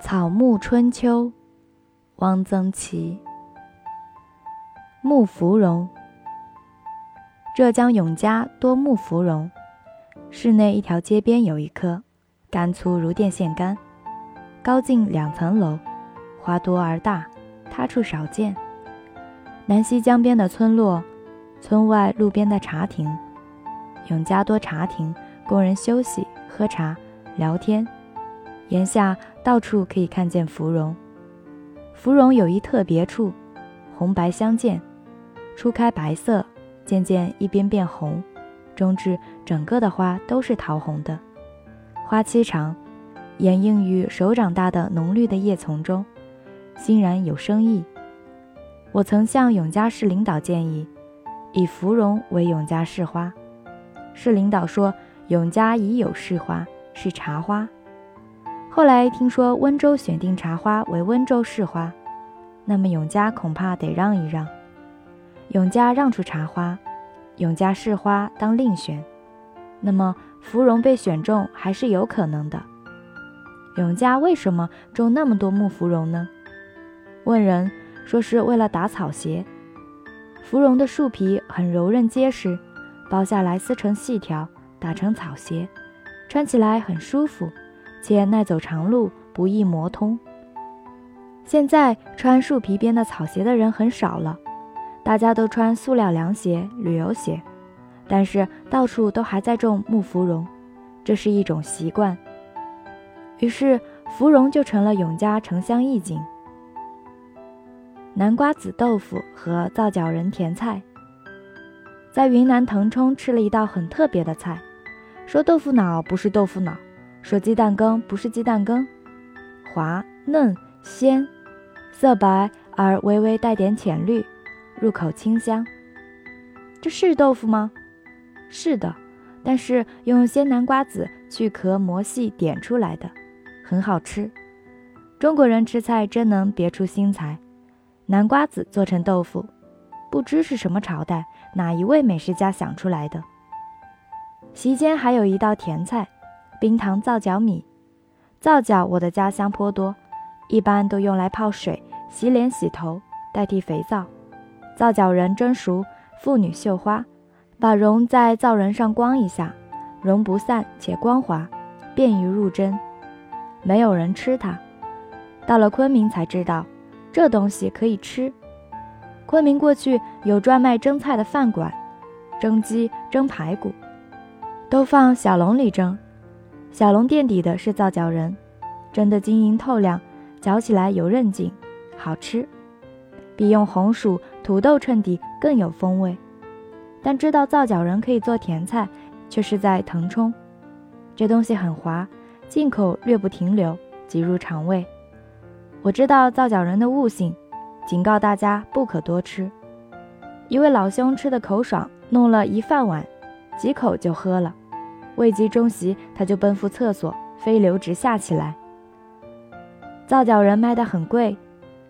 草木春秋，汪曾祺。木芙蓉。浙江永嘉多木芙蓉，市内一条街边有一棵，干粗如电线杆，高近两层楼，花多而大，他处少见。南溪江边的村落，村外路边的茶亭，永嘉多茶亭，供人休息、喝茶、聊天。檐下到处可以看见芙蓉，芙蓉有一特别处，红白相间，初开白色，渐渐一边变红，终至整个的花都是桃红的。花期长，掩映于手掌大的浓绿的叶丛中，欣然有生意。我曾向永嘉市领导建议，以芙蓉为永嘉市花。市领导说，永嘉已有市花，是茶花。后来听说温州选定茶花为温州市花，那么永嘉恐怕得让一让。永嘉让出茶花，永嘉市花当另选。那么芙蓉被选中还是有可能的。永嘉为什么种那么多木芙蓉呢？问人说是为了打草鞋。芙蓉的树皮很柔韧结实，剥下来撕成细条，打成草鞋，穿起来很舒服。且耐走长路，不易磨通。现在穿树皮编的草鞋的人很少了，大家都穿塑料凉鞋、旅游鞋。但是到处都还在种木芙蓉，这是一种习惯。于是芙蓉就成了永嘉城乡一景。南瓜子豆腐和皂角仁甜菜，在云南腾冲吃了一道很特别的菜，说豆腐脑不是豆腐脑。说鸡蛋羹不是鸡蛋羹，滑嫩鲜，色白而微微带点浅绿，入口清香。这是豆腐吗？是的，但是用鲜南瓜子去壳磨细点出来的，很好吃。中国人吃菜真能别出心裁，南瓜子做成豆腐，不知是什么朝代哪一位美食家想出来的。席间还有一道甜菜。冰糖皂角米，皂角我的家乡颇多，一般都用来泡水、洗脸、洗头，代替肥皂。皂角仁蒸熟，妇女绣花，把绒在皂仁上光一下，绒不散且光滑，便于入针。没有人吃它，到了昆明才知道，这东西可以吃。昆明过去有专卖蒸菜的饭馆，蒸鸡、蒸排骨，都放小笼里蒸。小笼垫底的是皂角仁，蒸得晶莹透亮，嚼起来有韧劲，好吃，比用红薯、土豆衬底更有风味。但知道皂角仁可以做甜菜，却是在腾冲。这东西很滑，进口略不停留，即入肠胃。我知道皂角仁的悟性，警告大家不可多吃。一位老兄吃的口爽，弄了一饭碗，几口就喝了。未及中席，他就奔赴厕所，飞流直下起来。皂角仁卖得很贵，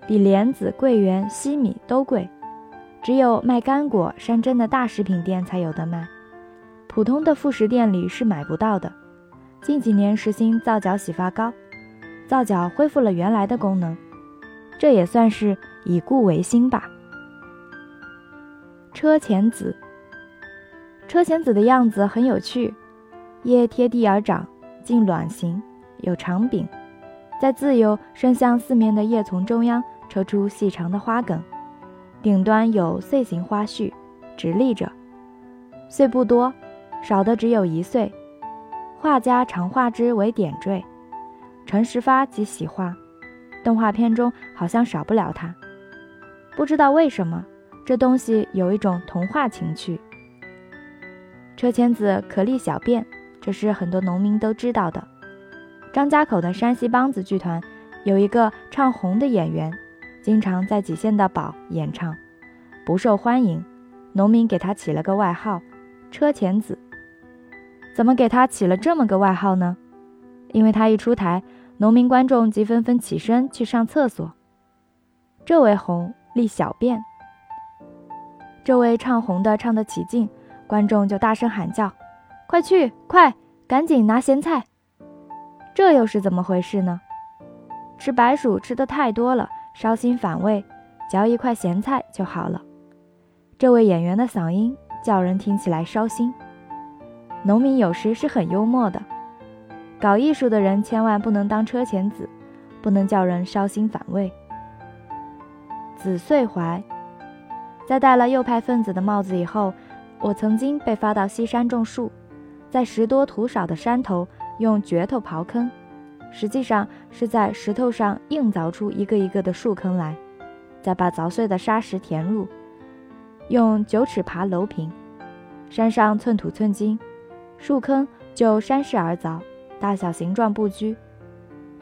比莲子、桂圆、西米都贵，只有卖干果、山珍的大食品店才有的卖，普通的副食店里是买不到的。近几年实行皂角洗发膏，皂角恢复了原来的功能，这也算是以故为新吧。车前子，车前子的样子很有趣。叶贴地而长，茎卵形，有长柄，在自由伸向四面的叶丛中央抽出细长的花梗，顶端有穗形花序，直立着，穗不多，少的只有一穗。画家常画之为点缀，陈实发及喜画，动画片中好像少不了它。不知道为什么，这东西有一种童话情趣。车前子可立小便。这是很多农民都知道的。张家口的山西梆子剧团有一个唱红的演员，经常在蓟县的堡演唱，不受欢迎。农民给他起了个外号“车前子”。怎么给他起了这么个外号呢？因为他一出台，农民观众即纷纷起身去上厕所。这位红立小便，这位唱红的唱得起劲，观众就大声喊叫。快去，快，赶紧拿咸菜！这又是怎么回事呢？吃白薯吃的太多了，烧心反胃，嚼一块咸菜就好了。这位演员的嗓音叫人听起来烧心。农民有时是很幽默的，搞艺术的人千万不能当车前子，不能叫人烧心反胃。子遂怀，在戴了右派分子的帽子以后，我曾经被发到西山种树，在石多土少的山头用镢头刨坑，实际上是在石头上硬凿出一个一个的树坑来，再把凿碎的沙石填入，用九尺耙楼平，山上寸土寸金，树坑就山势而凿，大小形状不拘，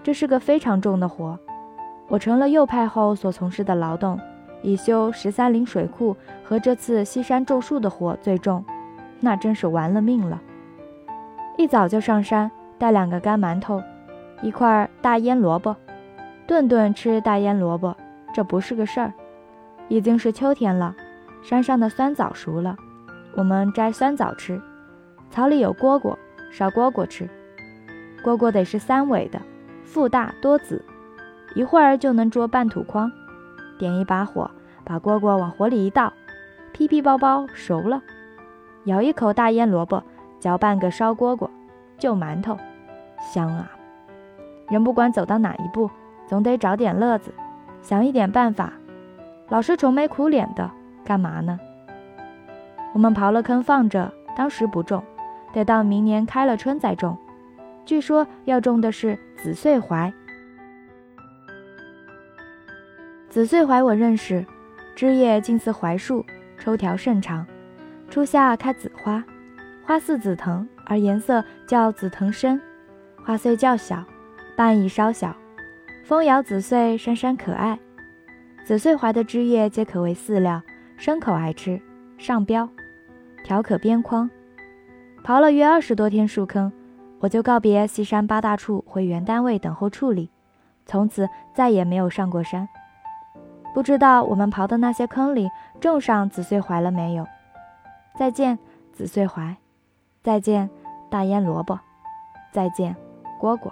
这是个非常重的活。我成了右派后所从事的劳动，以修十三陵水库和这次西山种树的活最重，那真是玩了命了。一早就上山，带两个干馒头，一块大腌萝卜，顿顿吃大腌萝卜，这不是个事儿。已经是秋天了，山上的酸枣熟了，我们摘酸枣吃。草里有蝈蝈，烧蝈蝈吃。蝈蝈得是三尾的，腹大多子。一会儿就能捉半土筐，点一把火，把蝈蝈往火里一倒，噼噼包包熟了。咬一口大腌萝卜，嚼半个烧蝈蝈，就馒头，香啊！人不管走到哪一步，总得找点乐子，想一点办法。老是愁眉苦脸的，干嘛呢？我们刨了坑放着，当时不种，得到明年开了春再种。据说要种的是紫穗槐。紫穗槐我认识，枝叶近似槐树，抽条甚长，初夏开紫花，花似紫藤，而颜色较紫藤深，花穗较小，瓣亦稍小，风摇紫穗，珊珊可爱。紫穗槐的枝叶皆可为饲料，牲口爱吃，上标，条可边框。刨了约二十多天树坑，我就告别西山八大处，回原单位等候处理，从此再也没有上过山。不知道我们刨的那些坑里种上紫穗槐了没有？再见，紫穗槐；再见，大腌萝卜；再见，蝈蝈。